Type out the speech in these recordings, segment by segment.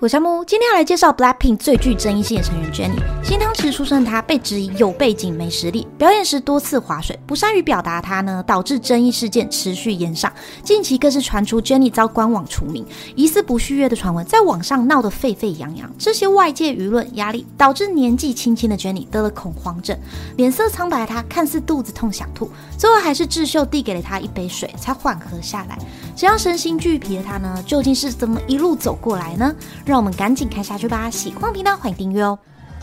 我是木，今天要来介绍 Blackpink 最具争议性的成员 Jennie。新汤匙出身的她被质疑有背景没实力，表演时多次划水，不善于表达。她呢，导致争议事件持续延上。近期更是传出 Jennie 遭官网除名，疑似不续约的传闻，在网上闹得沸沸扬扬。这些外界舆论压力，导致年纪轻轻的 Jennie 得了恐慌症，脸色苍白。她看似肚子痛想吐，最后还是智秀递给了她一杯水，才缓和下来。这样身心俱疲的她呢，究竟是怎么一路走过来呢？让我们赶紧看下去吧！喜欢频道欢迎订阅哦。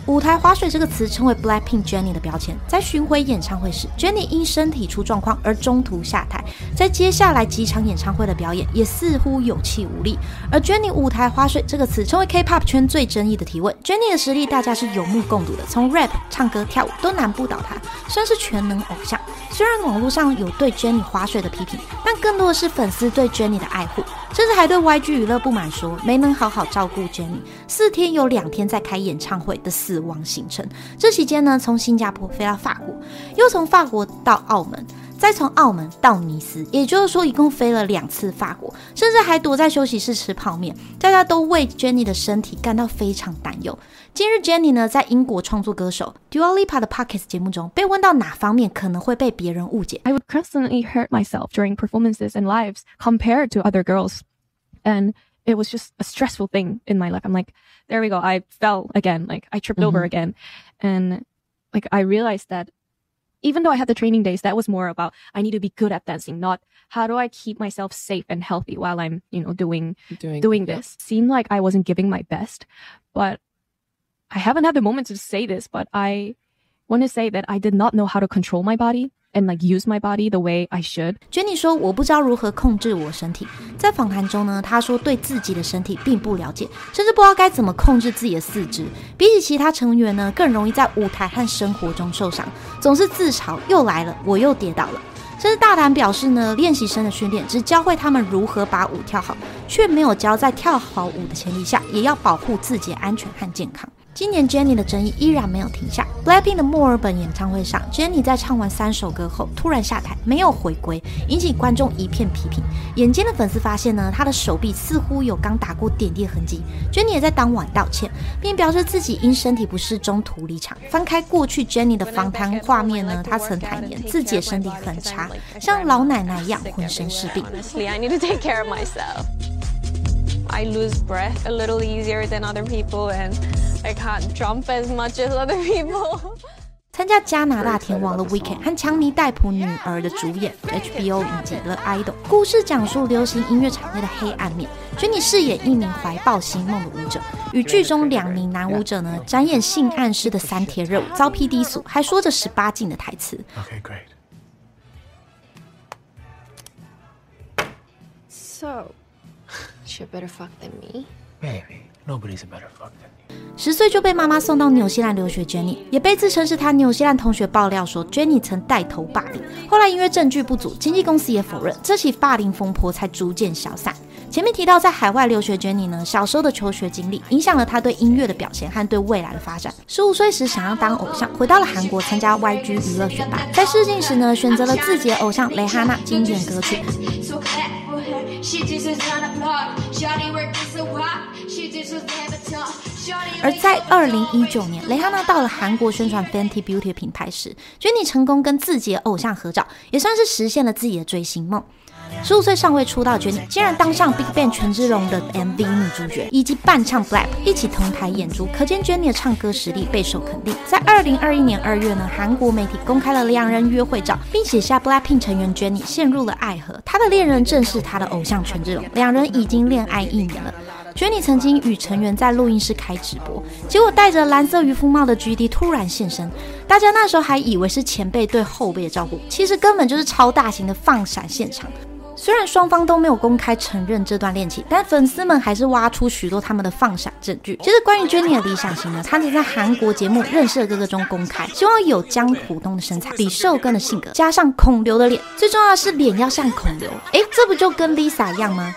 舞台划水这个词成为 Blackpink Jennie 的标签。在巡回演唱会时，Jennie 因身体出状况而中途下台，在接下来几场演唱会的表演也似乎有气无力。而 Jennie 舞台划水这个词成为 K-pop 圈最争议的提问。Jennie 的实力大家是有目共睹的，从 rap、唱歌、跳舞都难不倒她，算是全能偶像。虽然网络上有对 Jennie 划水的批评，但更多的是粉丝对 Jennie 的爱护。甚至还对 YG 娱乐不满，说没能好好照顾 Jennie，四天有两天在开演唱会的死亡行程。这期间呢，从新加坡飞到法国，又从法国到澳门，再从澳门到尼斯，也就是说一共飞了两次法国，甚至还躲在休息室吃泡面。大家都为 Jennie 的身体感到非常担忧。今日 Jennie 呢，在英国创作歌手 Dua Lipa 的 Podcast 节目中，被问到哪方面可能会被别人误解。I would constantly hurt myself during performances and lives compared to other girls. And it was just a stressful thing in my life. I'm like, there we go. I fell again. Like I tripped mm-hmm. over again. And like I realized that even though I had the training days, that was more about I need to be good at dancing, not how do I keep myself safe and healthy while I'm, you know, doing doing, doing this. Yeah. Seemed like I wasn't giving my best, but I haven't had the moment to say this, but I want to say that I did not know how to control my body and like use my body the way I should. Jenny 说：“我不知道如何控制我身体。”在访谈中呢，她说对自己的身体并不了解，甚至不知道该怎么控制自己的四肢。比起其他成员呢，更容易在舞台和生活中受伤，总是自嘲：“又来了，我又跌倒了。”甚至大胆表示呢，练习生的训练只教会他们如何把舞跳好，却没有教在跳好舞的前提下，也要保护自己的安全和健康。今年 Jennie 的争议依然没有停下。Blackpink 的墨尔本演唱会上，Jennie 在唱完三首歌后突然下台，没有回归，引起观众一片批评。眼尖的粉丝发现呢，她的手臂似乎有刚打过点滴痕迹。Jennie 也在当晚道歉，并表示自己因身体不适中途离场。翻开过去 Jennie 的访谈画面呢，她曾坦言自己的身体很差，像老奶奶一样浑身是病。I lose breath a little easier than other people and I can't jump as much as other people. 参加加拿大天王的 Weekend 和强尼戴普女儿的主演 HBO 影集《The Idol》，故事讲述流行音乐产业的黑暗面。Jennie 饰演一名怀抱星梦的舞者，与剧中两名男舞者呢展演性暗示的三天热舞，遭批低俗，还说着十八禁的台词。Okay, great. So. She better fuck than me. Maybe nobody's a better fuck than me. 十岁就被妈妈送到纽西兰留学，Jennie 也被自称是她纽西兰同学爆料说，Jennie 曾带头霸凌。后来因为证据不足，经纪公司也否认，这起霸凌风波才逐渐消散。前面提到在海外留学，Jennie 呢，小时候的求学经历影响了她对音乐的表现和对未来的发展。十五岁时想要当偶像，回到了韩国参加 YG 娱乐选拔，在试镜时呢，选择了自己的偶像蕾哈娜经典歌曲。而在二零一九年，蕾哈娜到了韩国宣传 Fenty Beauty 品牌时，Jennie 成功跟自己的偶像合照，也算是实现了自己的追星梦。十五岁尚未出道，Jennie 竟然当上 BigBang 权志龙的 MV 女主角，以及伴唱 Black 一起同台演出，可见 Jennie 的唱歌实力备受肯定。在二零二一年二月呢，韩国媒体公开了两人约会照，并写下 Blackpink 成员 Jennie 陷入了爱河，她的恋人正是她的偶像权志龙，两人已经恋爱一年了。Jennie 曾经与成员在录音室开直播，结果戴着蓝色渔夫帽的 GD 突然现身，大家那时候还以为是前辈对后辈的照顾，其实根本就是超大型的放闪现场。虽然双方都没有公开承认这段恋情，但粉丝们还是挖出许多他们的放闪证据。其实关于 Jennie 的理想型呢，她曾在韩国节目《认识的哥哥》中公开，希望有江虎东的身材、李寿根的性格，加上孔刘的脸，最重要的是脸要像孔刘。哎，这不就跟 Lisa 一样吗？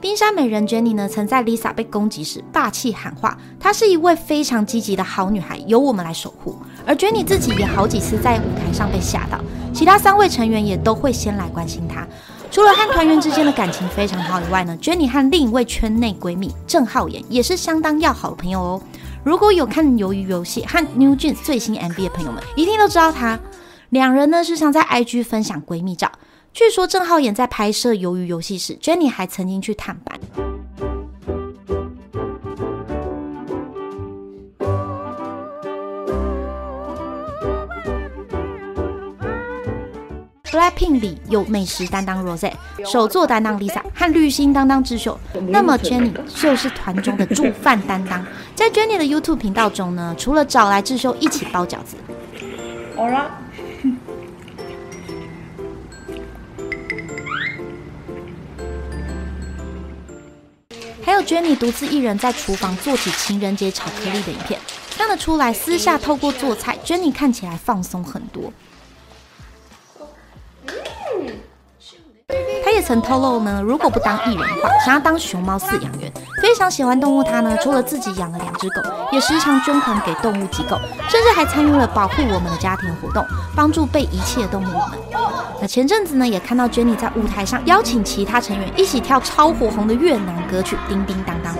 冰山美人 Jennie 呢，曾在 Lisa 被攻击时霸气喊话：“她是一位非常积极的好女孩，由我们来守护。”而 Jennie 自己也好几次在舞台上被吓到。其他三位成员也都会先来关心她。除了和团员之间的感情非常好以外呢，Jennie 和另一位圈内闺蜜郑浩妍也是相当要好的朋友哦。如果有看《鱿鱼游戏》和 New Jeans 最新 MV 的朋友们，一定都知道他。两人呢是常在 IG 分享闺蜜照。据说郑浩妍在拍摄《鱿鱼游戏》时，Jennie 还曾经去探班。Blackpink 里有美食担当 Rose，手作担当 Lisa 和绿心担当智秀，那么 Jennie 就是团中的煮饭担当。在 Jennie 的 YouTube 频道中呢，除了找来智秀一起包饺子，好了。还有 Jennie 独自一人在厨房做起情人节巧克力的影片，看得出来，私下透过做菜，Jennie 看起来放松很多。曾透露呢，如果不当艺人的话，想要当熊猫饲养员。非常喜欢动物，他呢，除了自己养了两只狗，也时常捐款给动物机构，甚至还参与了保护我们的家庭活动，帮助被遗弃的动物们。那前阵子呢，也看到 Jenny 在舞台上邀请其他成员一起跳超火红的越南歌曲《叮叮当当》，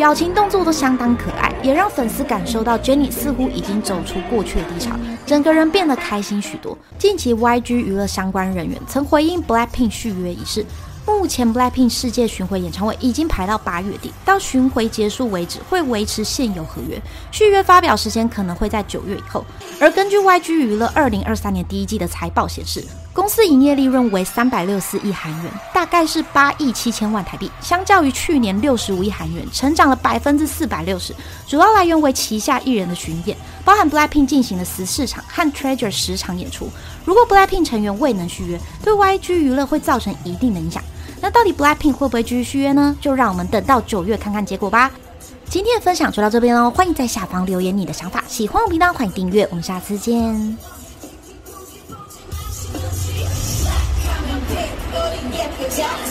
表情动作都相当可爱，也让粉丝感受到 Jennie 似乎已经走出过去的低潮，整个人变得开心许多。近期 YG 娱乐相关人员曾回应 Blackpink 续约一事。目前 Blackpink 世界巡回演唱会已经排到八月底，到巡回结束为止会维持现有合约，续约发表时间可能会在九月以后。而根据 YG 娱乐二零二三年第一季的财报显示，公司营业利润为三百六十四亿韩元，大概是八亿七千万台币，相较于去年六十五亿韩元，成长了百分之四百六十。主要来源为旗下艺人的巡演，包含 Blackpink 进行了十四场和 Treasure 十场演出。如果 Blackpink 成员未能续约，对 YG 娱乐会造成一定的影响。那到底 Blackpink 会不会继续续约呢？就让我们等到九月看看结果吧。今天的分享就到这边喽，欢迎在下方留言你的想法。喜欢我频道，欢迎订阅，我们下次见。Yeah.